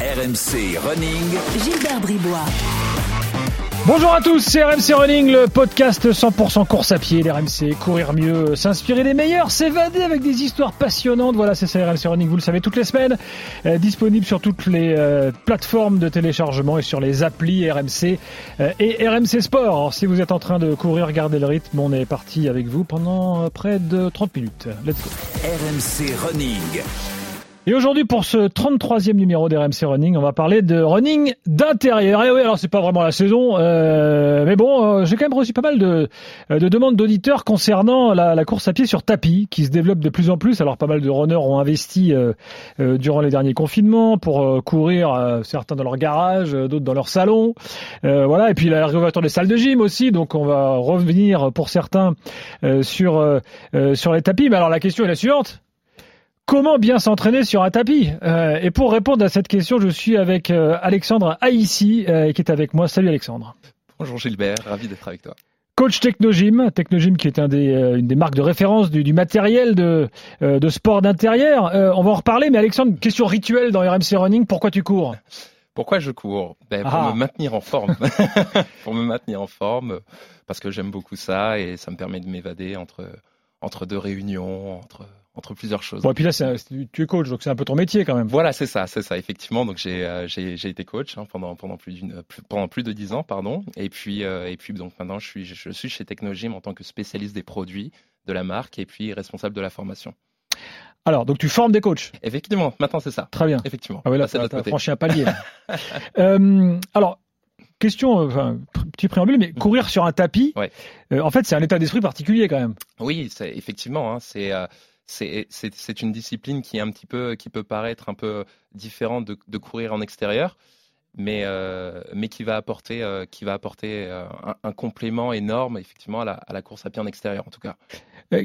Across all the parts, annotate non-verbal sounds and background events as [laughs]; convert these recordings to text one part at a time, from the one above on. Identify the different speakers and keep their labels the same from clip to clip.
Speaker 1: RMC Running.
Speaker 2: Gilbert Bribois.
Speaker 3: Bonjour à tous, c'est RMC Running, le podcast 100% course à pied, l'RMC, courir mieux, s'inspirer des meilleurs, s'évader avec des histoires passionnantes. Voilà, c'est ça RMC Running, vous le savez, toutes les semaines, euh, disponible sur toutes les euh, plateformes de téléchargement et sur les applis RMC euh, et RMC Sport. Alors, si vous êtes en train de courir, gardez le rythme, on est parti avec vous pendant euh, près de 30 minutes. Let's go.
Speaker 1: RMC Running.
Speaker 3: Et aujourd'hui, pour ce 33e numéro d'RMC Running, on va parler de running d'intérieur. Et oui, alors c'est pas vraiment la saison, euh, mais bon, euh, j'ai quand même reçu pas mal de, euh, de demandes d'auditeurs concernant la, la, course à pied sur tapis, qui se développe de plus en plus. Alors pas mal de runners ont investi euh, euh, durant les derniers confinements pour euh, courir, certains dans leur garage, d'autres dans leur salon. voilà, et puis la réouverture des salles de gym aussi. Donc on va revenir pour certains sur sur les tapis. Mais alors la question est la suivante. Comment bien s'entraîner sur un tapis euh, Et pour répondre à cette question, je suis avec euh, Alexandre Aïssi, euh, qui est avec moi. Salut Alexandre.
Speaker 4: Bonjour Gilbert, ravi d'être avec toi.
Speaker 3: Coach Technogym, Technogym qui est un des, une des marques de référence du, du matériel de, de sport d'intérieur. on va en reparler, mais Alexandre, question rituelle dans RMC Running, pourquoi tu cours?
Speaker 4: Pourquoi je cours? Ben, Pour
Speaker 3: Ah.
Speaker 4: me maintenir en forme. [laughs] pour me maintenir en forme, parce que j'aime beaucoup ça et ça me permet de m'évader entre, entre deux réunions, entre, entre plusieurs choses.
Speaker 3: Bon, et puis là, c'est un- tu es coach, donc c'est un peu ton métier quand même.
Speaker 4: Voilà, c'est ça, c'est ça, effectivement. Donc j'ai euh, été coach hein, pendant pendant plus pendant plus de dix ans, pardon. Et puis euh, et puis donc maintenant je suis je suis chez Technogym en tant que spécialiste des produits de la marque et puis responsable de la formation.
Speaker 3: Alors, donc tu formes des coachs.
Speaker 4: Effectivement, maintenant c'est ça.
Speaker 3: Très bien.
Speaker 4: Effectivement.
Speaker 3: Ah oui, là,
Speaker 4: côté.
Speaker 3: franchi un palier. là. [laughs] Euh, alors, question, euh, enfin, petit préambule, mais courir sur un tapis,
Speaker 4: Ouais.
Speaker 3: euh, en fait, c'est un état d'esprit particulier quand même.
Speaker 4: Oui, c'est effectivement, hein, c'est euh, c'est une discipline qui est un petit peu qui peut paraître un peu différente de, de courir en extérieur, mais euh, mais qui va apporter euh, qui va apporter euh, un, un complément énorme effectivement à la, à la course à pied en extérieur en tout cas.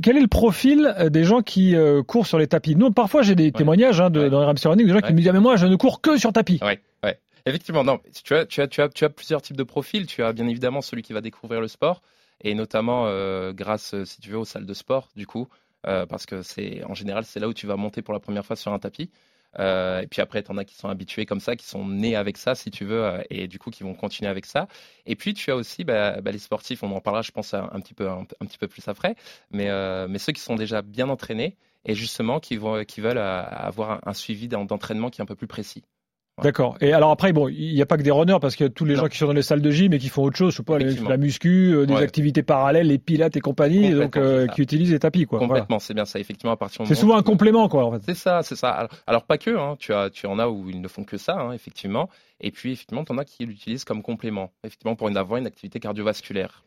Speaker 3: Quel est le profil des gens qui courent sur les tapis? Nous, parfois, j'ai des témoignages hein, de,
Speaker 4: Ouais.
Speaker 3: dans RMC Running, de gens qui me disent ah, mais moi, je ne cours que sur tapis.
Speaker 4: Ouais, ouais. Effectivement, non. Tu as, tu as, tu as, tu as plusieurs types de profils. Tu as bien évidemment celui qui va découvrir le sport, et notamment grâce, si tu veux, aux salles de sport, du coup, euh, parce que c'est en général c'est là où tu vas monter pour la première fois sur un tapis. Euh, et puis après, tu en as qui sont habitués comme ça, qui sont nés avec ça, si tu veux, euh, et du coup qui vont continuer avec ça. Et puis tu as aussi bah, bah, les sportifs. On en parlera, je pense, un, un petit peu, un, petit peu plus après. Mais, mais ceux qui sont déjà bien entraînés et justement qui vont, qui veulent avoir un, suivi d'en- d'entraînement qui est un peu plus précis.
Speaker 3: D'accord. Et alors après, bon, il n'y a pas que des runners parce qu'il y a tous les
Speaker 4: Non.
Speaker 3: gens qui sont dans les salles de gym et qui font autre chose, je sais pas, la muscu, euh, des
Speaker 4: Ouais.
Speaker 3: activités parallèles, les pilates et compagnie, donc euh, qui utilisent les tapis, quoi. Voilà.
Speaker 4: Complètement, c'est bien ça. Effectivement, à partir
Speaker 3: C'est souvent un complément, quoi, en fait.
Speaker 4: C'est ça, c'est ça. Alors, alors, pas que, hein. tu, as, tu en as où ils ne font que ça, hein, effectivement. Et puis, effectivement, tu en as qui l'utilisent comme complément, effectivement, pour une, avoir une activité cardiovasculaire.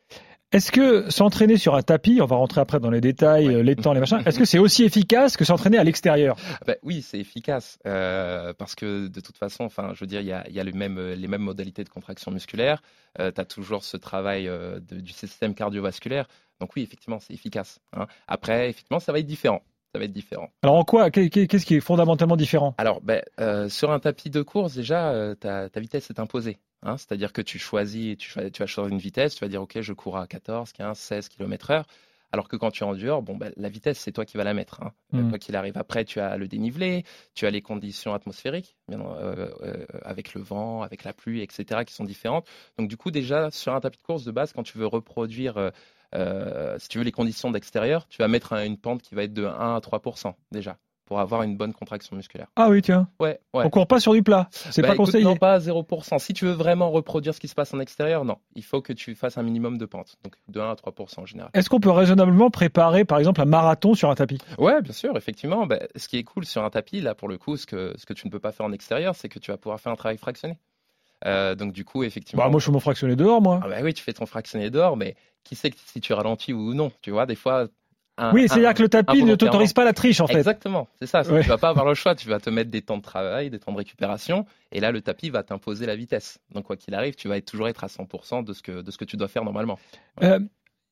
Speaker 3: Est-ce que s'entraîner sur un tapis, on va rentrer après dans les détails,
Speaker 4: Ouais.
Speaker 3: euh, les temps, les machins, [laughs] est-ce que c'est aussi efficace que s'entraîner à l'extérieur?
Speaker 4: Bah oui, c'est efficace, euh, parce que de toute façon, enfin, je veux dire, il y a, y a les, mêmes, les mêmes modalités de contraction musculaire. tu as toujours ce travail euh, de- du système cardiovasculaire. Donc oui, effectivement, c'est efficace. hein. Après, effectivement, ça va être différent. Ça va être différent.
Speaker 3: Alors en quoi qu'est- qu'est- Qu'est-ce qui est fondamentalement différent?
Speaker 4: Alors, ben, euh, sur un tapis de course, déjà, euh, ta, ta vitesse est imposée. Hein. C'est-à-dire que tu choisis, tu, tu vas choisir une vitesse, tu vas dire, OK, je cours à 14, 15, 16 km heure. Alors que quand tu es en dehors, bon, ben, la vitesse, c'est toi qui vas la mettre. Hein. Euh,
Speaker 3: Mm.
Speaker 4: Quoi qu'il arrive. Après, tu as le dénivelé, tu as les conditions atmosphériques, bien, euh, euh, avec le vent, avec la pluie, etc., qui sont différentes. Donc, du coup, déjà, sur un tapis de course de base, quand tu veux reproduire, euh, si tu veux, les conditions d'extérieur, tu vas mettre un- une pente qui va être de 1 à 3% déjà, pour avoir une bonne contraction musculaire.
Speaker 3: Ah oui, tiens.
Speaker 4: Ouais, ouais.
Speaker 3: On court pas sur du plat. C'est
Speaker 4: Bah,
Speaker 3: pas
Speaker 4: écoute,
Speaker 3: conseillé.
Speaker 4: Non, pas à 0%. Si tu veux vraiment reproduire ce qui se passe en extérieur, non. Il faut que tu fasses un minimum de pente. Donc de 1 à 3% en général.
Speaker 3: Est-ce qu'on peut raisonnablement préparer, par exemple, un marathon sur un tapis?
Speaker 4: Ouais, bien sûr, effectivement. Bah, ce qui est cool sur un tapis, là, pour le coup, ce que, ce que tu ne peux pas faire en extérieur, c'est que tu vas pouvoir faire un travail fractionné. Euh, donc du coup, effectivement.
Speaker 3: bah, Moi, je fais mon fractionné dehors, moi.
Speaker 4: Ah bah oui, tu fais ton fractionné dehors, mais qui sait si tu ralentis ou non Tu vois, des fois. Un-
Speaker 3: oui, c'est-à-dire que le tapis ne t'autorise pas la triche, en fait.
Speaker 4: Exactement, c'est ça.
Speaker 3: Ouais.
Speaker 4: Tu vas pas avoir le choix. Tu vas te mettre des temps de travail, des temps de récupération, et là le tapis va t'imposer la vitesse. Donc quoi qu'il arrive, tu vas être- toujours être à 100% de ce que de ce que tu dois faire normalement.
Speaker 3: Euh,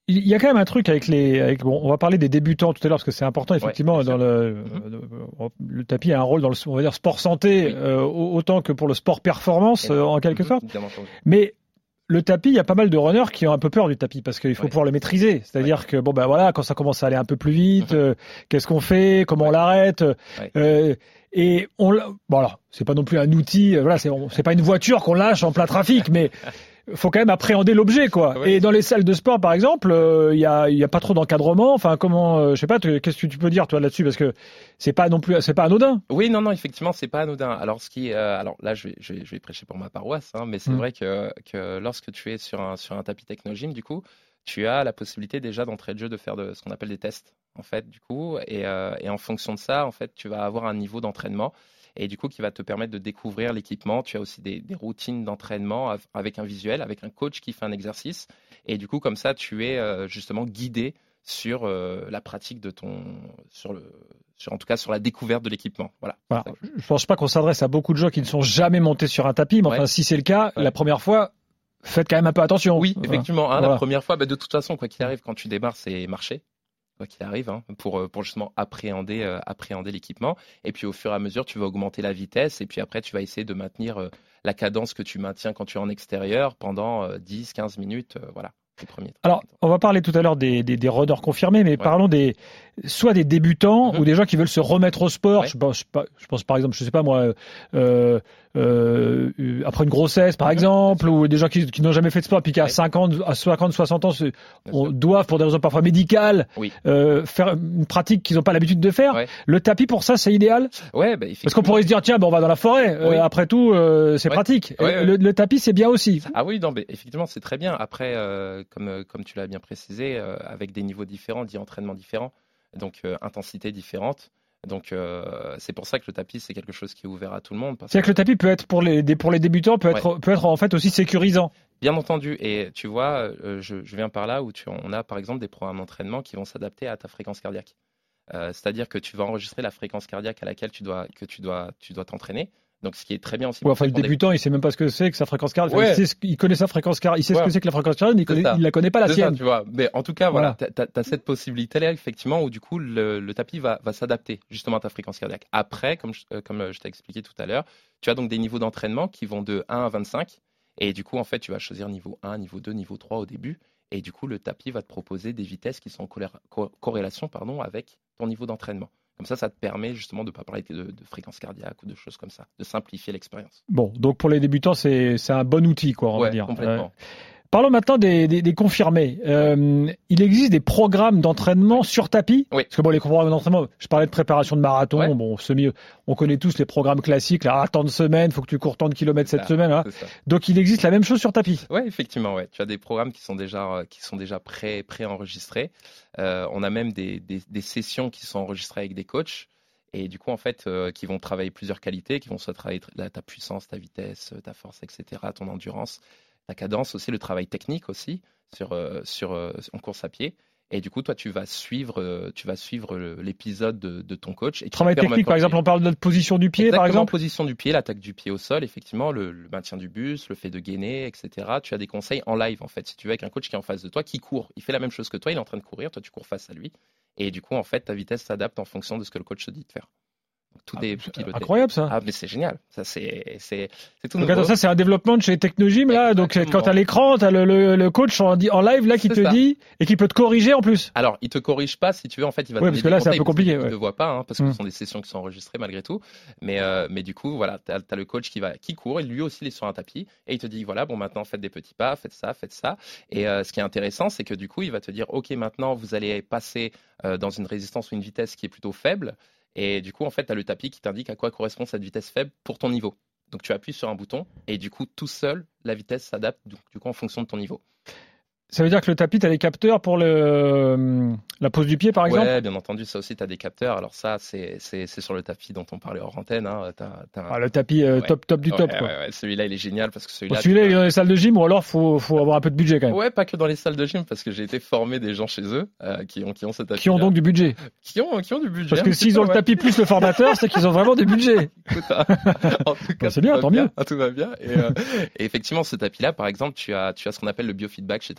Speaker 3: il y a quand même un truc avec les. Avec, bon, on va parler des débutants tout à l'heure parce que c'est important effectivement dans le, euh, le tapis a un rôle dans le on va dire sport santé
Speaker 4: Oui.
Speaker 3: euh, autant que pour le sport performance euh, en quelque
Speaker 4: Mhm,
Speaker 3: sorte. Mais le tapis, il y a pas mal de runners qui ont un peu peur du tapis parce qu'il faut
Speaker 4: Ouais.
Speaker 3: pouvoir le maîtriser. C'est-à-dire que bon ben voilà, quand ça commence à aller un peu plus vite,
Speaker 4: Mhm.
Speaker 3: euh, qu'est-ce qu'on fait, comment on l'arrête? Euh, Et on, bon alors, c'est pas non plus un outil, euh, voilà, c'est pas une voiture qu'on lâche en plein trafic, mais [laughs] faut quand même appréhender l'objet, quoi.
Speaker 4: Ouais.
Speaker 3: Et dans les salles de sport, par exemple, euh, il y a, il y a pas trop d'encadrement. Enfin, comment, euh, je sais pas, qu'est-ce que tu peux dire toi là-dessus, parce que c'est pas non plus, c'est pas anodin.
Speaker 4: Oui, non, non, effectivement, c'est pas anodin. Alors, ce qui, euh, alors là, je vais, je vais, je vais prêcher pour ma paroisse, hein, mais c'est
Speaker 3: Mm.
Speaker 4: vrai que, que lorsque tu es sur un, sur un tapis technogym, du coup, tu as la possibilité déjà d'entrée de jeu de faire de, ce qu'on appelle des tests, en fait, du coup, et, euh, et en fonction de ça, en fait, tu vas avoir un niveau d'entraînement et du coup qui va te permettre de découvrir l'équipement. Tu as aussi des, des routines d'entraînement av- avec un visuel, avec un coach qui fait un exercice, et du coup, comme ça, tu es euh, justement guidé sur euh, la pratique de ton, sur le, sur, en tout cas sur la découverte de l'équipement. Voilà.
Speaker 3: Voilà. Je pense pas qu'on s'adresse à beaucoup de gens qui ne sont jamais montés sur un tapis, mais enfin, si c'est le cas,
Speaker 4: Ouais.
Speaker 3: la première fois, faites quand même un peu attention.
Speaker 4: Oui, effectivement. hein,
Speaker 3: Voilà.
Speaker 4: La première fois, bah, de toute façon, quoi qu'il arrive, quand tu démarres, c'est marcher. Quoi qu'il arrive, hein, pour, euh, pour justement appréhender, euh, appréhender l'équipement. Et puis au fur et à mesure, tu vas augmenter la vitesse. Et puis après, tu vas essayer de maintenir euh, la cadence que tu maintiens quand tu es en extérieur pendant euh, 10, 15 minutes. voilà. Les premiers.
Speaker 3: Alors, on va parler tout à l'heure des, des, des runners confirmés, mais parlons des soit des débutants
Speaker 4: Mhm.
Speaker 3: ou des gens qui veulent se remettre au sport.
Speaker 4: Ouais.
Speaker 3: Je, pense, je pense- je pense par exemple, je sais pas moi, euh, après une grossesse par exemple, ou des gens qui, qui n'ont jamais fait de sport, puis qui à
Speaker 4: Ouais.
Speaker 3: 50, à 50, 60 ans, on doivent pour des raisons parfois médicales
Speaker 4: Oui.
Speaker 3: euh, faire une pratique qu'ils n'ont pas l'habitude de faire.
Speaker 4: Ouais.
Speaker 3: Le tapis pour ça, c'est idéal.
Speaker 4: Ouais, bah,
Speaker 3: Parce qu'on pourrait se dire tiens, ben, on va dans la forêt. Euh, après tout, c'est
Speaker 4: Ouais.
Speaker 3: pratique. Le, le tapis, c'est bien aussi.
Speaker 4: Ah oui, non, mais effectivement, c'est très bien. Après, comme, comme tu l'as bien précisé, avec des niveaux différents, dits entraînements différents, donc intensité différente. Donc euh, c'est pour ça que le tapis, c'est quelque chose qui est ouvert à tout le monde.
Speaker 3: C'est-à-dire que le tapis peut être pour les, pour les débutants, peut être, peut être en fait aussi sécurisant.
Speaker 4: Bien entendu, et tu vois, euh, je, je viens par là où tu, on a par exemple des programmes d'entraînement qui vont s'adapter à ta fréquence cardiaque. Euh, C'est-à-dire que tu vas enregistrer la fréquence cardiaque à laquelle tu dois, que tu dois, tu dois t'entraîner. Donc ce qui est très bien aussi.
Speaker 3: Ouais, enfin, le
Speaker 4: ont des-
Speaker 3: débutant, il sait même pas ce que c'est que sa fréquence cardiaque.
Speaker 4: Ouais.
Speaker 3: il, sait ce- il connaît sa fréquence cardiaque, il sait ce que c'est que la fréquence cardiaque, mais il, connaît, il la connaît pas la
Speaker 4: ça,
Speaker 3: sienne.
Speaker 4: tu vois. Mais en tout cas, voilà,
Speaker 3: Voilà.
Speaker 4: tu as, cette possibilité-là, effectivement, où du coup, le, le tapis va, va s'adapter justement à ta fréquence cardiaque. Après, comme je, euh, comme euh, je t'ai expliqué tout à l'heure, tu as donc des niveaux d'entraînement qui vont de 1 à 25. Et du coup, en fait, tu vas choisir niveau 1, niveau 2, niveau 3 au début. Et du coup, le tapis va te proposer des vitesses qui sont en co- corrélation pardon, avec ton niveau d'entraînement. Comme ça, ça te permet justement de ne pas parler de, de fréquence cardiaque ou de choses comme ça, de simplifier l'expérience.
Speaker 3: Bon, donc pour les débutants, c'est c'est un bon outil, quoi, on va dire.
Speaker 4: complètement.
Speaker 3: Parlons maintenant des, des, des confirmés. Euh, il existe des programmes d'entraînement sur tapis
Speaker 4: Oui.
Speaker 3: Parce que bon, les programmes d'entraînement, je parlais de préparation de marathon,
Speaker 4: Ouais.
Speaker 3: bon, semi, on connaît tous les programmes classiques, là, ah, tant de semaines, faut que tu cours tant de kilomètres cette
Speaker 4: ça,
Speaker 3: semaine. hein.
Speaker 4: C'est ça.
Speaker 3: Donc il existe la même chose sur tapis.
Speaker 4: Ouais, effectivement, ouais. Tu as des programmes qui sont déjà, euh, qui sont déjà pré, pré-enregistrés. Euh, on a même des, des, sessions qui sont enregistrées avec des coachs et du coup, en fait, euh, qui vont travailler plusieurs qualités, qui vont soit travailler ta puissance, ta vitesse, ta force, etc., ton endurance, ta cadence aussi, le travail technique aussi sur, euh, sur, euh, en course à pied. Et du coup, toi, tu vas suivre, euh, tu vas suivre l'épisode de, de ton coach. Et
Speaker 3: Travail technique, par exemple, on parle de la position du pied, par exemple
Speaker 4: position du pied, l'attaque du pied au sol, effectivement, le, le maintien du bus, le fait de gainer, etc. Tu as des conseils en live, en fait. Si tu veux, avec un coach qui est en face de toi, qui court, il fait la même chose que toi, il est en train de courir, toi, tu cours face à lui. Et du coup, en fait, ta vitesse s'adapte en fonction de ce que le coach te dit de faire. Donc, tout
Speaker 3: Ah,
Speaker 4: est
Speaker 3: c'est
Speaker 4: piloté.
Speaker 3: Incroyable ça.
Speaker 4: Ah, mais c'est génial. Ça, c'est, c'est, tout
Speaker 3: Donc
Speaker 4: nouveau.
Speaker 3: attends, ça c'est un développement de chez Technogym là. Donc
Speaker 4: Exactement.
Speaker 3: quand t'as l'écran, t'as le, le, le coach en, en live là qui te
Speaker 4: ça.
Speaker 3: dit et qui peut te corriger en plus.
Speaker 4: Alors, il te corrige pas si tu veux. En fait, il va
Speaker 3: Ouais,
Speaker 4: donner
Speaker 3: parce que là, c'est un peu compliqué, ouais.
Speaker 4: ne voit pas, hein, parce que ce sont des sessions qui sont enregistrées malgré tout. Mais, euh, mais du coup, voilà, tu as, le coach qui, va, qui court, et lui aussi, il est sur un tapis, et il te dit, voilà, bon, maintenant, faites des petits pas, faites ça, faites ça. Et euh, ce qui est intéressant, c'est que du coup, il va te dire, OK, maintenant, vous allez passer euh, dans une résistance ou une vitesse qui est plutôt faible. Et du coup, en fait, tu as le tapis qui t'indique à quoi correspond cette vitesse faible pour ton niveau. Donc, tu appuies sur un bouton, et du coup, tout seul, la vitesse s'adapte, du coup, en fonction de ton niveau.
Speaker 3: Ça veut dire que le tapis, t'as les capteurs pour le, euh, la pose du pied par exemple?
Speaker 4: Ouais, bien entendu, ça aussi, tu as des capteurs. Alors ça, c'est sur le tapis dont on parlait hors antenne. Hein.
Speaker 3: Ah, le tapis euh,
Speaker 4: Ouais.
Speaker 3: top top du
Speaker 4: Ouais,
Speaker 3: top
Speaker 4: ouais, celui-là, il est génial parce que celui-là...
Speaker 3: Celui-là,
Speaker 4: tu
Speaker 3: il est dans les salles de gym ou alors faut faut avoir un peu de budget quand même.
Speaker 4: Ouais, pas que dans les salles de gym parce que j'ai été formé des gens chez eux euh, qui ont qui ont ce tapis
Speaker 3: Qui ont donc du budget.
Speaker 4: qui ont qui ont du budget.
Speaker 3: Parce que s'ils ont le tapis plus le formateur, c'est qu'ils ont vraiment du budget. [laughs]
Speaker 4: Écoute, hein, en tout cas,
Speaker 3: c'est bien, tant mieux.
Speaker 4: Tout va bien. Et, euh, et effectivement, ce tapis-là, par exemple, tu as, tu as ce qu'on appelle le biofeedback chez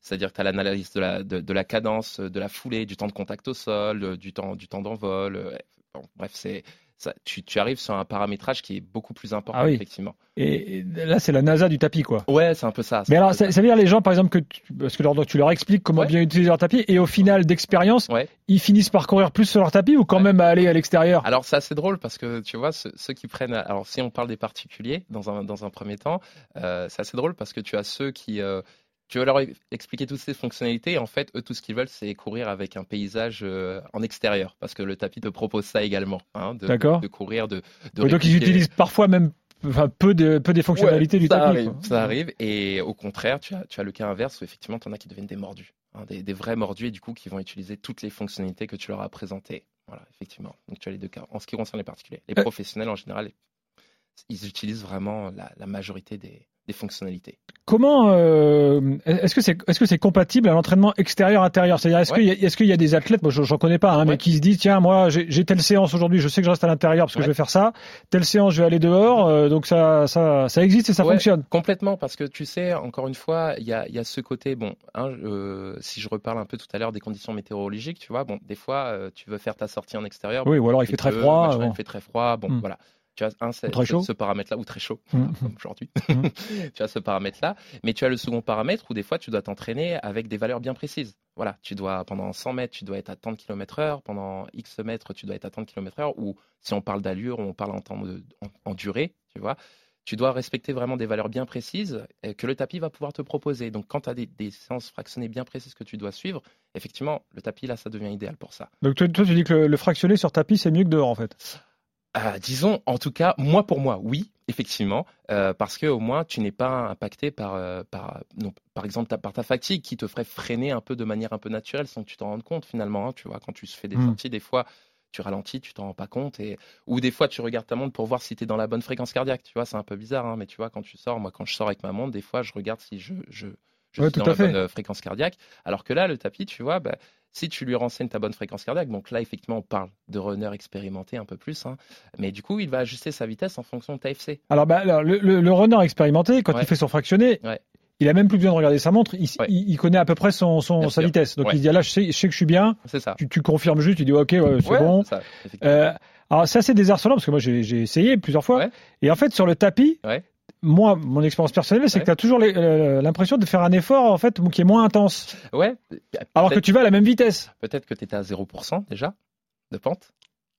Speaker 4: C'est-à-dire que tu as l'analyse de la, de, de la cadence, de la foulée, du temps de contact au sol, euh, du temps, du temps d'envol. euh, bon, bref, c'est, ça, tu, tu arrives sur un paramétrage qui est beaucoup plus important,
Speaker 3: Ah oui.
Speaker 4: effectivement.
Speaker 3: Et et là, c'est la NASA du tapis, quoi.
Speaker 4: Ouais, c'est un peu ça.
Speaker 3: Mais alors, ça, ça veut dire les gens, par exemple, que tu, parce que leur- tu leur expliques comment
Speaker 4: Ouais.
Speaker 3: bien utiliser leur tapis, et au final d'expérience,
Speaker 4: Ouais.
Speaker 3: ils finissent par courir plus sur leur tapis ou quand
Speaker 4: Ouais.
Speaker 3: même à aller à l'extérieur?
Speaker 4: Alors c'est assez drôle parce que tu vois ceux, ceux qui prennent alors si on parle des particuliers dans un dans un premier temps euh, c'est assez drôle parce que tu as ceux qui euh, tu veux leur expliquer toutes ces fonctionnalités et en fait eux tout ce qu'ils veulent c'est courir avec un paysage euh, en extérieur parce que le tapis te propose ça également hein, de,
Speaker 3: D'accord.
Speaker 4: de courir de, de
Speaker 3: Ouais, donc ils utilisent parfois même enfin, peu, de, peu des fonctionnalités
Speaker 4: Ouais,
Speaker 3: du
Speaker 4: ça
Speaker 3: tapis.
Speaker 4: Arrive, ça arrive. Et au contraire, tu as, tu as le cas inverse où effectivement, tu en as qui deviennent des mordus. hein, des, des vrais mordus et du coup qui vont utiliser toutes les fonctionnalités que tu leur as présentées. Voilà, effectivement. Donc tu as les deux cas. En ce qui concerne les particuliers. Les
Speaker 3: Euh.
Speaker 4: professionnels, en général, ils utilisent vraiment la, la majorité des, des fonctionnalités.
Speaker 3: Comment euh, est-ce que c'est est-ce que c'est compatible à l'entraînement extérieur-intérieur C'est-à-dire est-ce
Speaker 4: Ouais.
Speaker 3: qu'il y, a- est-ce qu'il y a des athlètes, moi je- j'en connais pas, hein, mais qui se disent tiens moi j'ai j'ai telle séance aujourd'hui, je sais que je reste à l'intérieur parce que
Speaker 4: Ouais.
Speaker 3: je vais faire ça, telle séance je vais aller dehors, euh, donc ça ça ça existe et ça fonctionne.
Speaker 4: Complètement, parce que tu sais, encore une fois, il y a, il y a ce côté, bon, hein, euh, si je reparle un peu tout à l'heure des conditions météorologiques, tu vois, bon, des fois, tu veux faire ta sortie en extérieur,
Speaker 3: Oui, ou alors il fait très froid.
Speaker 4: machin,
Speaker 3: bon.
Speaker 4: il fait très froid, bon, voilà. Tu as un,
Speaker 3: très
Speaker 4: ce-
Speaker 3: chaud.
Speaker 4: ce paramètre-là, ou très chaud, [laughs] comme aujourd'hui.
Speaker 3: Hmm. [laughs]
Speaker 4: tu as ce paramètre-là, mais tu as le second paramètre où des fois tu dois t'entraîner avec des valeurs bien précises. Voilà, tu dois, pendant 100 mètres, tu dois être à tant de km heure, pendant X mètres, tu dois être à tant de km heure, ou si on parle d'allure, on parle en temps de, en, en durée, tu vois. Tu dois respecter vraiment des valeurs bien précises que le tapis va pouvoir te proposer. Donc, quand tu as des, des séances fractionnées bien précises que tu dois suivre, effectivement, le tapis, là, ça devient idéal pour ça.
Speaker 3: Donc toi, toi, tu dis que le, le fractionné sur tapis c'est mieux que dehors en fait.
Speaker 4: Euh, disons, en tout cas, moi pour moi, oui, effectivement, euh, parce que au moins tu n'es pas impacté par, euh, par, non, par exemple, ta, par ta fatigue qui te ferait freiner un peu de manière un peu naturelle sans que tu t'en rendes compte finalement. hein, tu vois, quand tu fais des
Speaker 3: Mm.
Speaker 4: sorties, des fois tu ralentis, tu t'en rends pas compte, et ou des fois tu regardes ta montre pour voir si tu es dans la bonne fréquence cardiaque. Tu vois, c'est un peu bizarre, hein, mais tu vois, quand tu sors, moi quand je sors avec ma montre, des fois je regarde si je, je, je
Speaker 3: Ouais,
Speaker 4: suis dans la
Speaker 3: fait.
Speaker 4: bonne euh, fréquence cardiaque. Alors que là, le tapis, tu vois, bah, si tu lui renseignes ta bonne fréquence cardiaque, donc là, effectivement, on parle de runner expérimenté un peu plus, hein, mais du coup, il va ajuster sa vitesse en fonction de ta FC.
Speaker 3: Alors, bah, alors, le, le- le runner expérimenté quand
Speaker 4: Ouais.
Speaker 3: il fait son fractionné.
Speaker 4: Ouais.
Speaker 3: Il a même plus besoin de regarder sa montre, il,
Speaker 4: Ouais.
Speaker 3: il- il connaît à peu près son, sa
Speaker 4: sûr.
Speaker 3: vitesse. Donc il dit ah, là je sais, je sais que je suis bien,
Speaker 4: C'est ça.
Speaker 3: tu, tu confirmes juste, tu dis ok c'est bon.
Speaker 4: ça.
Speaker 3: Euh, alors c'est assez désarçonnant parce que moi j'ai essayé plusieurs fois et en fait sur le tapis. Moi mon expérience personnelle c'est
Speaker 4: Ouais.
Speaker 3: que tu as toujours l'impression de faire un effort en fait qui est moins intense
Speaker 4: ouais.
Speaker 3: alors que tu vas à la même vitesse.
Speaker 4: peut-être que tu étais à 0% déjà de pente.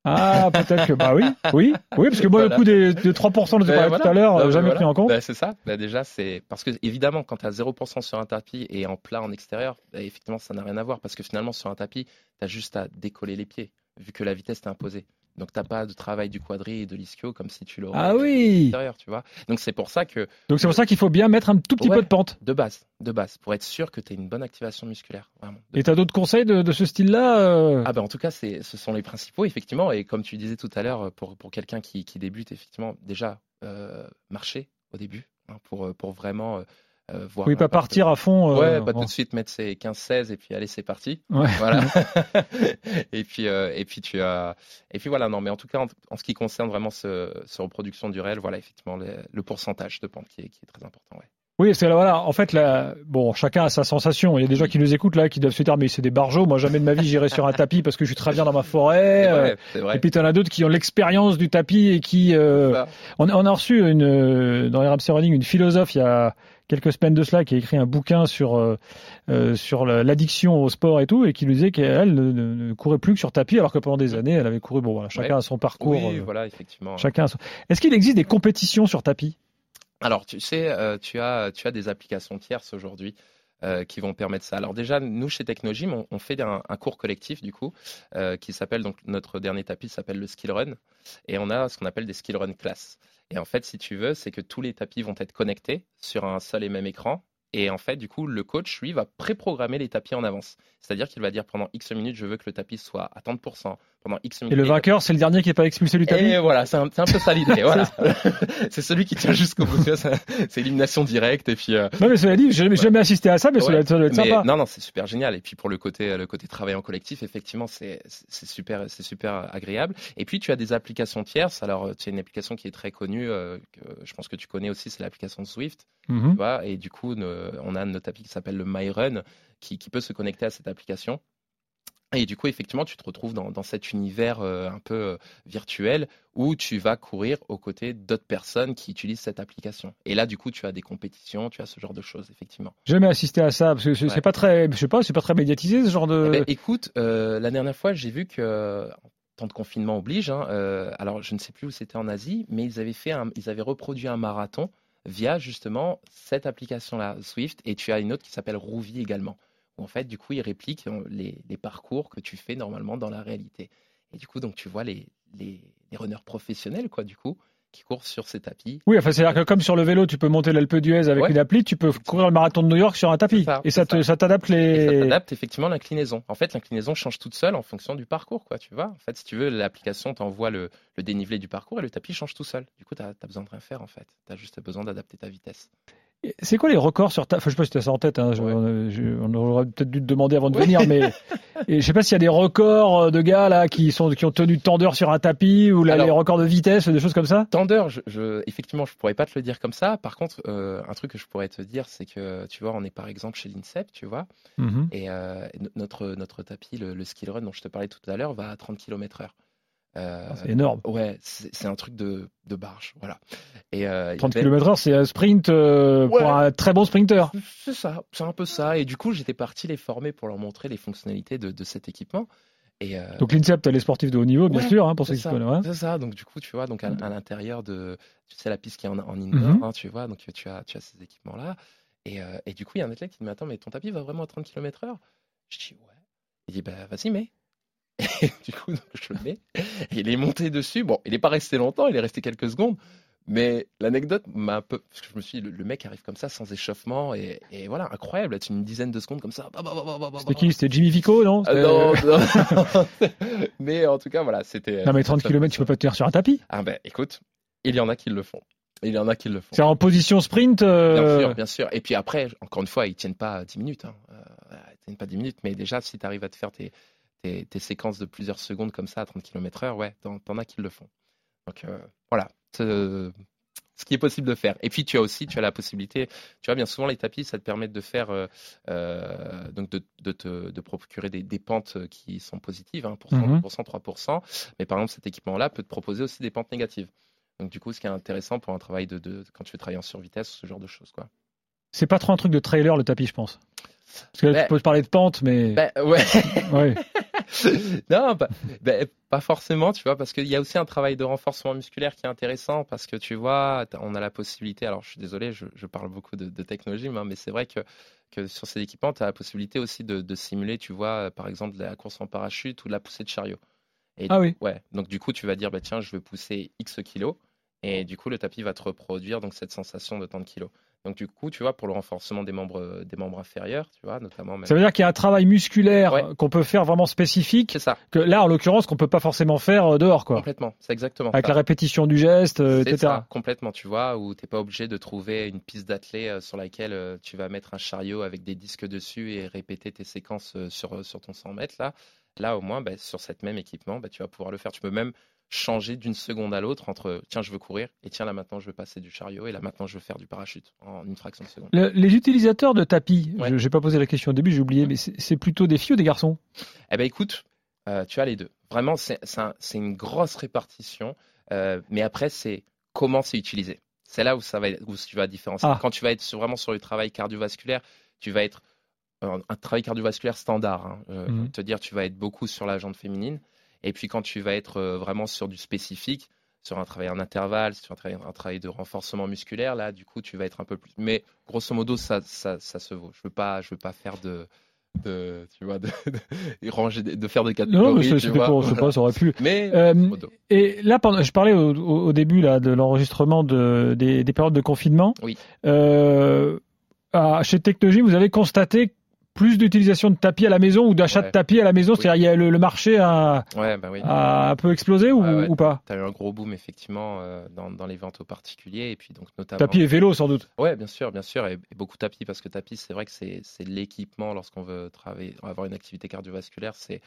Speaker 3: Ah peut-être que bah oui oui oui parce que moi
Speaker 4: Voilà.
Speaker 3: le coup des, de 3% dont tu parlais
Speaker 4: voilà.
Speaker 3: tout à l'heure euh,
Speaker 4: mais
Speaker 3: jamais
Speaker 4: voilà.
Speaker 3: pris en compte.
Speaker 4: Bah, c'est ça. Bah, déjà, c'est parce que évidemment, quand tu as 0% sur un tapis et en plat en extérieur, bah, effectivement, ça n'a rien à voir parce que finalement, sur un tapis, tu as juste à décoller les pieds vu que la vitesse t'est imposée. Donc, t'as pas de travail du quadri et de l'ischio comme si tu l'aurais
Speaker 3: Ah
Speaker 4: à
Speaker 3: oui
Speaker 4: tu vois. Donc, c'est pour ça que
Speaker 3: donc c'est pour ça qu'il faut bien mettre un tout petit
Speaker 4: Ouais.
Speaker 3: peu de pente.
Speaker 4: de base, de base, pour être sûr que tu as une bonne activation musculaire, vraiment.
Speaker 3: Et t'as d'autres conseils de, de ce style-là euh
Speaker 4: Ah ben en tout cas, c'est, ce sont les principaux, effectivement. Et comme tu disais tout à l'heure, pour, pour quelqu'un qui, qui débute, effectivement, déjà, euh, marcher au début, hein, pour, pour vraiment euh, voir.
Speaker 3: Oui, pas partir à fond. euh,
Speaker 4: Ouais, pas
Speaker 3: bon.
Speaker 4: tout de suite mettre ses 15-16 et puis allez, c'est parti.
Speaker 3: Ouais.
Speaker 4: Voilà. [laughs] [laughs] et puis, euh, et puis tu as, et puis voilà. Non, mais en tout cas, en, en ce qui concerne vraiment ce, ce reproduction du réel, voilà, effectivement, le, le pourcentage de pente qui est, qui est très important. Ouais.
Speaker 3: Oui, c'est là, voilà. En fait, là, bon, chacun a sa sensation. Il y a des gens qui nous écoutent là, qui doivent se dire, mais c'est des barjots. Moi, jamais de ma vie, j'irai sur un [laughs] tapis parce que je suis très bien dans ma forêt.
Speaker 4: C'est
Speaker 3: Euh,
Speaker 4: vrai, vrai.
Speaker 3: Et puis, t'en as d'autres qui ont l'expérience du tapis et qui. euh, on, on a reçu une, dans RMC Running une philosophe il y a quelques semaines de cela qui a écrit un bouquin sur euh, euh, sur la- l'addiction au sport et tout et qui nous disait qu'elle ne, ne- ne courait plus que sur tapis alors que pendant des années elle avait couru. Bon, voilà, chacun
Speaker 4: Ouais.
Speaker 3: a son parcours.
Speaker 4: Oui,
Speaker 3: euh,
Speaker 4: voilà, effectivement.
Speaker 3: Chacun. son- Est-ce qu'il existe des compétitions sur tapis?
Speaker 4: Alors, tu sais, euh, tu, as, tu as des applications tierces aujourd'hui euh, qui vont permettre ça. Alors déjà, nous, chez Technogym, on, on fait un, un cours collectif, du coup, euh, qui s'appelle, donc notre dernier tapis s'appelle le Skill Run, et on a ce qu'on appelle des Skill Run classes. Et en fait, si tu veux, c'est que tous les tapis vont être connectés sur un seul et même écran. Et en fait, du coup, le coach, lui, va préprogrammer les tapis en avance. C'est-à-dire qu'il va dire pendant X minutes, je veux que le tapis soit à tant de pourcents. Pendant X minutes.
Speaker 3: Et le vainqueur, c'est le dernier qui n'est pas expulsé du tapis
Speaker 4: Et voilà, c'est un, peu [laughs] ça l'idée. [laughs] Voilà. c'est celui qui tient jusqu'au bout. C'est élimination directe. Et puis, euh,
Speaker 3: Non, mais cela dit, j'ai jamais, jamais assisté à ça, mais
Speaker 4: Ouais,
Speaker 3: être, ça doit être
Speaker 4: mais
Speaker 3: sympa.
Speaker 4: non, non, c'est super génial. Et puis pour le côté, le côté travail en collectif, effectivement, c'est super, c'est super agréable. Et puis tu as des applications tierces. Alors, tu as une application qui est très connue, euh, que je pense que tu connais aussi, c'est l'application Swift.
Speaker 3: Mhm.
Speaker 4: Tu vois, et du coup, ne- on a notre tapis qui s'appelle le MyRun, qui, qui peut se connecter à cette application. Et du coup, effectivement, tu te retrouves dans, dans cet univers euh, un peu euh, virtuel où tu vas courir aux côtés d'autres personnes qui utilisent cette application. Et là, du coup, tu as des compétitions, tu as ce genre de choses, effectivement.
Speaker 3: J'ai jamais assisté à ça parce que c'est
Speaker 4: Ouais.
Speaker 3: pas très, je sais pas, c'est pas très médiatisé ce genre de.
Speaker 4: Eh ben, écoute, euh, la dernière fois, j'ai vu que en temps de confinement oblige. hein, alors, je ne sais plus où c'était en Asie, mais ils avaient fait, un- ils avaient reproduit un marathon via justement cette application-là, Swift. Et tu as une autre qui s'appelle Rouvy également. En fait, du coup, ils répliquent euh, les, les parcours que tu fais normalement dans la réalité. Et du coup, donc, tu vois les, les, les runners professionnels, quoi, du coup, qui courent sur ces tapis.
Speaker 3: Oui, enfin, c'est-à-dire que comme sur le vélo, tu peux monter l'Alpe d'Huez avec
Speaker 4: Ouais.
Speaker 3: une appli, tu peux courir le marathon de New York sur un tapis.
Speaker 4: Ça,
Speaker 3: et ça te, ça t'adapte
Speaker 4: Et ça
Speaker 3: les.
Speaker 4: t'adapte effectivement l'inclinaison. En fait, l'inclinaison change toute seule en fonction du parcours, quoi, tu vois. En fait, si tu veux, l'application t'envoie le, le dénivelé du parcours et le tapis change tout seul. Du coup, tu as, besoin de rien faire, en fait. Tu as juste besoin d'adapter ta vitesse.
Speaker 3: C'est quoi les records sur ta... Enfin, je sais pas si tu as ça en tête. Hein. je-
Speaker 4: Ouais.
Speaker 3: on, je- on aurait peut-être dû te demander avant de
Speaker 4: Ouais.
Speaker 3: venir, mais [laughs] et je sais pas s'il y a des records euh, de gars là qui sont qui ont tenu tant d'heures sur un tapis ou là,
Speaker 4: Alors-
Speaker 3: les records de vitesse, des choses comme ça?
Speaker 4: Tendeur, je, je- effectivement, je pourrais pas te le dire comme ça. Par contre, euh, un truc que je pourrais te dire, c'est que, tu vois, on est par exemple chez l'INSEP, tu vois,
Speaker 3: Mhm.
Speaker 4: et euh, no- notre, notre tapis, le, le skill run dont je te parlais tout à l'heure, va à 30 km heure. Euh,
Speaker 3: c'est énorme.
Speaker 4: ouais, c'est un truc de, de barge, voilà. Et, euh, il y
Speaker 3: 30
Speaker 4: avait-
Speaker 3: km heure, c'est un sprint euh,
Speaker 4: Ouais.
Speaker 3: pour un très bon sprinter.
Speaker 4: C'est ça, c'est un peu ça. Et du coup, j'étais parti les former pour leur montrer les fonctionnalités de, de cet équipement. Et, euh,
Speaker 3: Donc l'INSEP, t'as les sportifs de haut niveau, bien
Speaker 4: Ouais,
Speaker 3: sûr, hein, pour ceux qui connaissent. hein.
Speaker 4: c'est ça. Donc du coup, tu vois, donc à, à l'intérieur de, tu sais, la piste qui est en, en indoor,
Speaker 3: Mhm.
Speaker 4: hein, tu vois, donc tu as, tu as ces équipements-là. Et, euh, et du coup, il y a un athlète qui me dit, attends, mais ton tapis va vraiment à 30 km/h Je dis, ouais. Il dit, bah vas-y, mets. Et du coup, donc, je le mets. Et il est monté dessus. Bon, il n'est pas resté longtemps, il est resté quelques secondes. Mais l'anecdote m'a un peu. Parce que je me suis dit, le, le mec arrive comme ça, sans échauffement. Et, et voilà, incroyable. Là, tu une dizaine de secondes comme ça. Bah, bah, bah,
Speaker 3: C'était qui? C'était Jimmy Vico, non?
Speaker 4: Ah, non, non. [laughs] [laughs] mais en tout cas, voilà, c'était.
Speaker 3: Non, mais 30
Speaker 4: ça-
Speaker 3: km, tu peux pas tenir sur un tapis?
Speaker 4: Ah ben, écoute, il y en a qui le font. Il y en a qui le font.
Speaker 3: C'est en position sprint.
Speaker 4: Bien
Speaker 3: euh,
Speaker 4: sûr, bien sûr. Et puis après, encore une fois, ils tiennent pas 10 minutes. Hein. Euh, ils tiennent pas 10 minutes, mais déjà, si tu arrives à te faire tes, tes, tes séquences de plusieurs secondes comme ça à 30 km/h, ouais, t'en, t'en as qui le font. Donc euh, voilà, ce, ce qui est possible de faire. Et puis tu as aussi, tu as la possibilité, tu vois, bien souvent les tapis, ça te permet de faire, euh, euh, donc de, de te de procurer des, des pentes qui sont positives, 1%,
Speaker 3: Mhm.
Speaker 4: 2%, 3%. Mais par exemple, cet équipement-là peut te proposer aussi des pentes négatives. Donc du coup, ce qui est intéressant pour un travail de, de quand tu veux travailler en survitesse, ce genre de choses, quoi.
Speaker 3: C'est pas trop un truc de trailer le tapis, je pense. Parce que là,
Speaker 4: Ben-
Speaker 3: tu peux parler de pente, mais
Speaker 4: Ben, ouais. [laughs]
Speaker 3: ouais. [laughs]
Speaker 4: non, bah, ben, pas forcément, tu vois, parce qu'il y a aussi un travail de renforcement musculaire qui est intéressant, parce que tu vois, on a la possibilité, alors je suis désolé, je, je parle beaucoup de, de technologie, hein, mais c'est vrai que, que sur ces équipements, tu as la possibilité aussi de, de simuler, tu vois, par exemple, de la course en parachute ou de la poussée de chariot. Et
Speaker 3: Ah oui.
Speaker 4: Ouais, donc du coup, tu vas dire, bah, tiens, je veux pousser X kilos, et du coup, le tapis va te reproduire donc, cette sensation de tant de kilos. Donc du coup, tu vois, pour le renforcement des membres, des membres inférieurs, tu vois, notamment même.
Speaker 3: Ça veut dire qu'il y a un travail musculaire
Speaker 4: Ouais.
Speaker 3: qu'on peut faire vraiment spécifique,
Speaker 4: C'est ça,
Speaker 3: que là, en l'occurrence, qu'on peut pas forcément faire euh, dehors, quoi.
Speaker 4: complètement, c'est exactement
Speaker 3: Avec
Speaker 4: ça.
Speaker 3: la répétition du geste, euh, etc.
Speaker 4: ça, complètement, tu vois, où t'es pas obligé de trouver une piste d'athlée euh, sur laquelle euh, tu vas mettre un chariot avec des disques dessus et répéter tes séquences euh, sur, euh, sur ton 100 mètres. Là, là au moins, bah, sur cette même équipement, bah, tu vas pouvoir le faire. Tu peux même changer d'une seconde à l'autre entre tiens, je veux courir et tiens, là maintenant, je veux passer du chariot et là maintenant, je veux faire du parachute en une fraction de seconde.
Speaker 3: Le- les utilisateurs de tapis,
Speaker 4: Ouais.
Speaker 3: je j'ai pas posé la question au début, j'ai oublié, mais c'est plutôt des filles ou des garçons?
Speaker 4: Eh ben écoute, euh, tu as les deux. Vraiment, c'est c'est un- c'est une grosse répartition. euh, mais après, c'est comment c'est utilisé. C'est là où ça va, où tu vas différencier.
Speaker 3: Ah.
Speaker 4: Quand tu vas être sur- vraiment sur le travail cardiovasculaire, tu vas être un, un travail cardiovasculaire standard. Hein. Euh, de te dire, tu vas être beaucoup sur la jambe féminine. Et puis quand tu vas être euh, vraiment sur du spécifique, sur un travail en intervalle, sur un travail, un travail de renforcement musculaire, là, du coup, tu vas être un peu plus. Mais grosso modo, ça, ça, ça se vaut. Je veux pas, je veux pas faire de, de tu vois, de, de, ranger, des- de faire des catégories.
Speaker 3: Non, mais
Speaker 4: vois,
Speaker 3: pour, je sais pas, ça aurait pu. [laughs]
Speaker 4: Mais
Speaker 3: Euh. Et là, pendant, je parlais au, au- au début là de l'enregistrement de, des, des périodes de confinement.
Speaker 4: Oui.
Speaker 3: Euh, à- chez Technologie, vous avez constaté plus d'utilisation de tapis à la maison ou d'achat
Speaker 4: Ouais.
Speaker 3: de tapis à la maison.
Speaker 4: Oui.
Speaker 3: C'est-à-dire, le, le marché a,
Speaker 4: ouais, bah oui.
Speaker 3: a un peu explosé ou,
Speaker 4: Ouais,
Speaker 3: ou pas?
Speaker 4: Tu as eu un gros boom effectivement euh, dans, dans les ventes aux particuliers et puis donc notamment.
Speaker 3: Tapis et vélo, sans doute.
Speaker 4: Ouais, bien sûr, bien sûr, et, et beaucoup tapis parce que tapis, c'est vrai que c'est c'est l'équipement lorsqu'on veut travailler, avoir une activité cardiovasculaire, c'est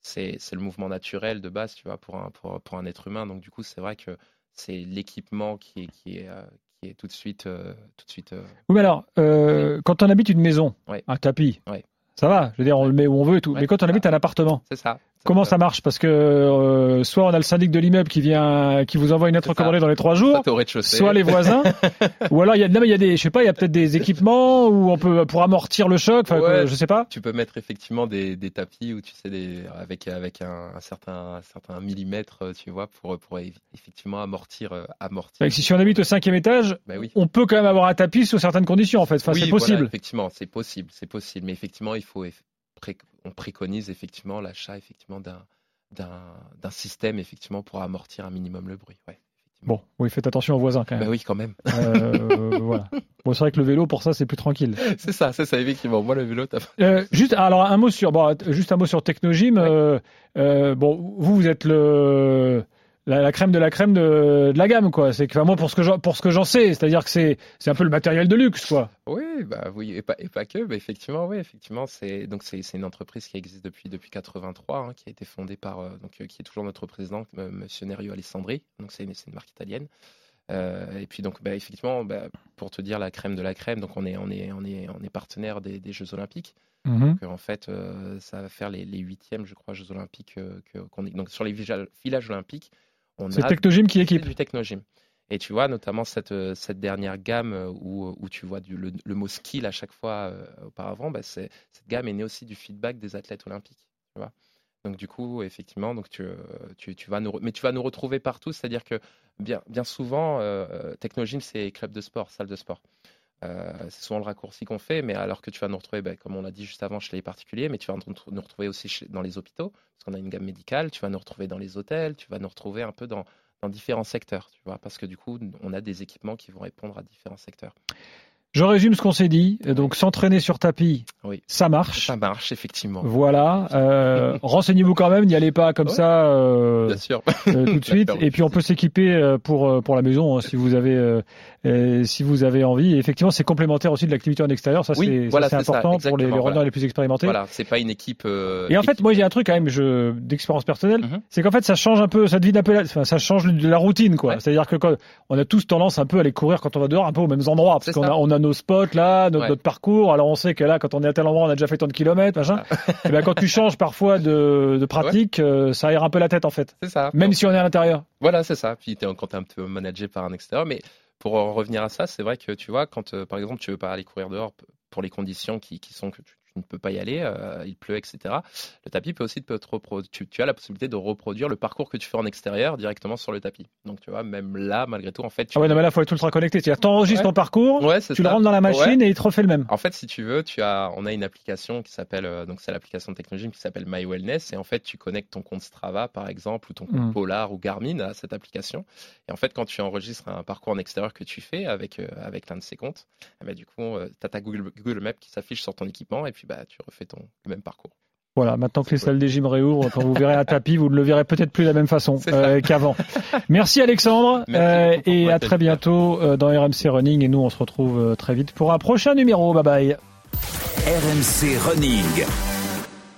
Speaker 4: c'est c'est le mouvement naturel de base, tu vois, pour un pour, pour un être humain. Donc du coup, c'est vrai que c'est l'équipement qui est qui est euh, qui est tout de suite euh, tout de suite. euh,
Speaker 3: Oui, mais alors, euh, quand on habite une maison, un tapis, ça va. Je veux dire, on le met où on veut et tout. Mais quand on habite un appartement,
Speaker 4: C'est ça.
Speaker 3: Comment ça marche? Parce que euh, soit on a le syndic de l'immeuble qui vient, qui vous envoie une lettre recommandée dans les trois jours, soit les voisins, [laughs] ou alors il y a, non, mais il y a des, je sais pas, il y a peut-être des équipements où on peut pour amortir le choc.
Speaker 4: Ouais.
Speaker 3: euh, je sais pas.
Speaker 4: Tu peux mettre effectivement des, des tapis où tu sais des avec avec un, un certain un certain millimètre, euh, tu vois, pour pour eff- effectivement amortir euh, amortir.
Speaker 3: Que si, on habite au cinquième étage,
Speaker 4: Bah oui.
Speaker 3: on peut quand même avoir un tapis sous certaines conditions en fait. Enfin,
Speaker 4: Oui,
Speaker 3: c'est
Speaker 4: voilà,
Speaker 3: possible.
Speaker 4: effectivement, c'est possible, c'est possible. Mais effectivement, il faut pré- on préconise effectivement l'achat effectivement d'un d'un système effectivement pour amortir un minimum le bruit. Ouais.
Speaker 3: Bon, oui, faites attention aux voisins quand
Speaker 4: Bah
Speaker 3: même.
Speaker 4: oui, quand même.
Speaker 3: Euh, voilà. [laughs] Bon, c'est vrai que le vélo, pour ça, c'est plus tranquille.
Speaker 4: c'est ça, c'est ça effectivement. Moi, le vélo, t'as
Speaker 3: Euh, juste, alors un mot sur, bon, juste un mot sur Technogym.
Speaker 4: Ouais.
Speaker 3: Euh, euh, bon, vous, vous êtes le la, la crème de la crème de, de la gamme, quoi. C'est que enfin, moi, pour ce que j'en, pour ce que j'en sais, c'est-à-dire que c'est, c'est un peu le matériel de luxe, quoi.
Speaker 4: Oui, bah oui, et pas, et pas que, mais effectivement, oui, effectivement, c'est donc c'est c'est une entreprise qui existe depuis depuis 83, hein, qui a été fondée par euh, donc euh, qui est toujours notre président, euh, Monsieur Nerio Alessandri. Donc c'est une, c'est une marque italienne. Euh, et puis donc bah, effectivement, bah, pour te dire la crème de la crème, donc on est on est on est on est partenaire des, des Jeux Olympiques. Donc, en fait, ça va faire les, les huitièmes, je crois, Jeux Olympiques que- qu'on est donc sur les village- villages olympiques.
Speaker 3: C'est Technogym qui équipe.
Speaker 4: du Technogym. Et tu vois, notamment cette, euh, cette dernière gamme euh, où, où tu vois du, le, le mot skill à chaque fois euh, auparavant, bah, c'est- cette gamme est née aussi du feedback des athlètes olympiques. Tu vois donc du coup, effectivement, donc tu, tu, tu vas nous, mais tu vas nous retrouver partout, c'est-à-dire que bien, bien souvent, euh, Technogym, c'est club de sport, salle de sport. Euh, c'est souvent le raccourci qu'on fait, mais alors que tu vas nous retrouver, bah, comme on l'a dit juste avant, chez les particuliers, mais tu vas nous retrouver aussi dans les hôpitaux, parce qu'on a une gamme médicale, tu vas nous retrouver dans les hôtels, tu vas nous retrouver un peu dans, dans différents secteurs, tu vois, parce que du coup, on a des équipements qui vont répondre à différents secteurs.
Speaker 3: Je résume ce qu'on s'est dit. Donc, s'entraîner sur tapis,
Speaker 4: Oui.
Speaker 3: ça marche.
Speaker 4: Ça marche, effectivement.
Speaker 3: Voilà. Euh, [laughs] Renseignez-vous quand même. N'y allez pas comme
Speaker 4: Ouais.
Speaker 3: ça. euh,
Speaker 4: Bien sûr.
Speaker 3: euh, tout de [laughs] suite. Et puis on peut s'équiper pour pour la maison hein, si vous avez si vous avez envie. Et effectivement, c'est complémentaire aussi de l'activité en extérieur. Ça
Speaker 4: Oui,
Speaker 3: c'est
Speaker 4: voilà, ça,
Speaker 3: important pour les, les runners
Speaker 4: voilà.
Speaker 3: les plus expérimentés.
Speaker 4: Voilà, c'est pas une équipe.
Speaker 3: Et en fait, moi, j'ai un truc quand même, je d'expérience personnelle,
Speaker 4: Mhm.
Speaker 3: c'est qu'en fait, ça change un peu, ça devine un peu, la- enfin, ça change de la routine, quoi.
Speaker 4: Ouais.
Speaker 3: C'est-à-dire que quand, on a tous tendance un peu à aller courir quand on va dehors, un peu aux mêmes endroits, parce qu'on a,
Speaker 4: ça.
Speaker 3: on a nos spots là, notre,
Speaker 4: Ouais.
Speaker 3: notre parcours. Alors on sait que là, quand on est à tel endroit, on a déjà fait tant de kilomètres, machin. [laughs] Et ben quand tu changes parfois de, de pratique, euh, ça aère un peu la tête en fait,
Speaker 4: c'est ça.
Speaker 3: même si on est à l'intérieur.
Speaker 4: Voilà, c'est ça. Puis t'es, quand tu es un peu managé par un extérieur. Mais pour en revenir à ça, c'est vrai que tu vois, quand euh, par exemple tu veux pas aller courir dehors pour les conditions qui, qui sont que tu, tu ne peux pas y aller, euh, il pleut, etc. Le tapis peut aussi te reproduire. Tu, tu as la possibilité de reproduire le parcours que tu fais en extérieur directement sur le tapis. Donc tu vois, même là, malgré tout, en fait. Tu...
Speaker 3: Ah ouais, non, mais là, faut être ultra connecté. C'est-à-dire, t'enregistres
Speaker 4: Ouais.
Speaker 3: ton parcours,
Speaker 4: Ouais,
Speaker 3: tu le
Speaker 4: ça.
Speaker 3: rentres dans la machine
Speaker 4: Ouais.
Speaker 3: et il te refait le même.
Speaker 4: En fait, si tu veux, tu as, on a une application qui s'appelle, euh, donc c'est l'application technologique qui s'appelle My Wellness, et en fait, tu connectes ton compte Strava, par exemple, ou ton compte
Speaker 3: Mm.
Speaker 4: Polar ou Garmin à cette application. Et en fait, quand tu enregistres un parcours en extérieur que tu fais avec, euh, avec l'un de ces comptes, eh ben, du coup, tu as ta Google, Google Maps qui s'affiche sur ton équipement, et puis bah, tu refais ton, le même parcours.
Speaker 3: Voilà, maintenant que les
Speaker 4: C'est
Speaker 3: salles des gyms réouvrent, quand vous verrez un tapis, vous ne le verrez peut-être plus de la même façon euh, qu'avant. Merci Alexandre,
Speaker 4: Merci
Speaker 3: euh, et à très bientôt euh, dans RMC Running. Et nous, on se retrouve euh, très vite pour un prochain numéro. Bye bye.
Speaker 1: RMC Running.